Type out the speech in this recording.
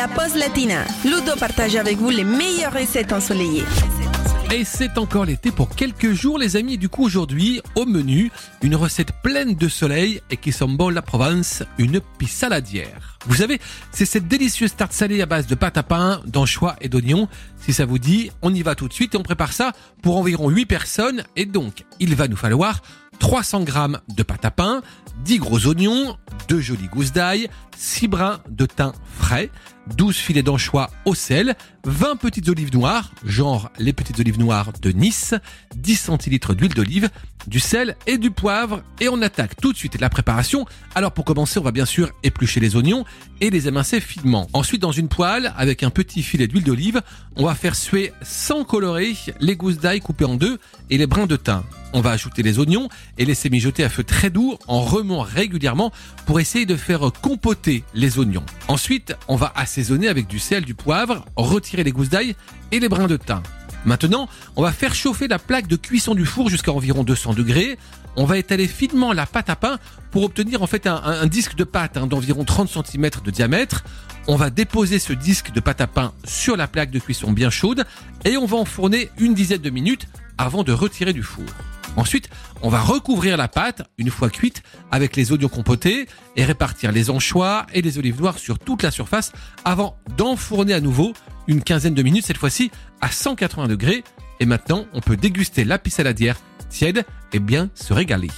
La pause latina. Ludo partage avec vous les meilleures recettes ensoleillées. Et c'est encore l'été pour quelques jours les amis. Du coup aujourd'hui, au menu, une recette pleine de soleil et qui bon la Provence, une pissaladière. Vous savez, c'est cette délicieuse tarte salée à base de pâte à pain, d'anchois et d'oignons. Si ça vous dit, on y va tout de suite et on prépare ça pour environ 8 personnes. Et donc, il va nous falloir 300 grammes de pâte à pain, 10 gros oignons, 2 jolies gousses d'ail, 6 brins de thym frais, 12 filets d'anchois au sel, 20 petites olives noires, genre les petites olives noires de Nice, 10 centilitres d'huile d'olive, du sel et du poivre et on attaque tout de suite la préparation. Alors pour commencer, on va bien sûr éplucher les oignons et les émincer finement. Ensuite, dans une poêle, avec un petit filet d'huile d'olive, on va faire suer sans colorer les gousses d'ail coupées en deux et les brins de thym. On va ajouter les oignons et laisser mijoter à feu très doux en remuant régulièrement pour essayer de faire compoter les oignons. Ensuite, on va assaisonner avec du sel, du poivre, retirer les gousses d'ail et les brins de thym. Maintenant, on va faire chauffer la plaque de cuisson du four jusqu'à environ 200 degrés. On va étaler finement la pâte à pain pour obtenir en fait un, disque de pâte hein, d'environ 30 cm de diamètre. On va déposer ce disque de pâte à pain sur la plaque de cuisson bien chaude et on va enfourner une dizaine de minutes avant de retirer du four. Ensuite, on va recouvrir la pâte, une fois cuite, avec les oignons compotés et répartir les anchois et les olives noires sur toute la surface avant d'enfourner à nouveau une quinzaine de minutes, cette fois-ci à 180 degrés. Et maintenant, on peut déguster la saladière tiède et bien se régaler.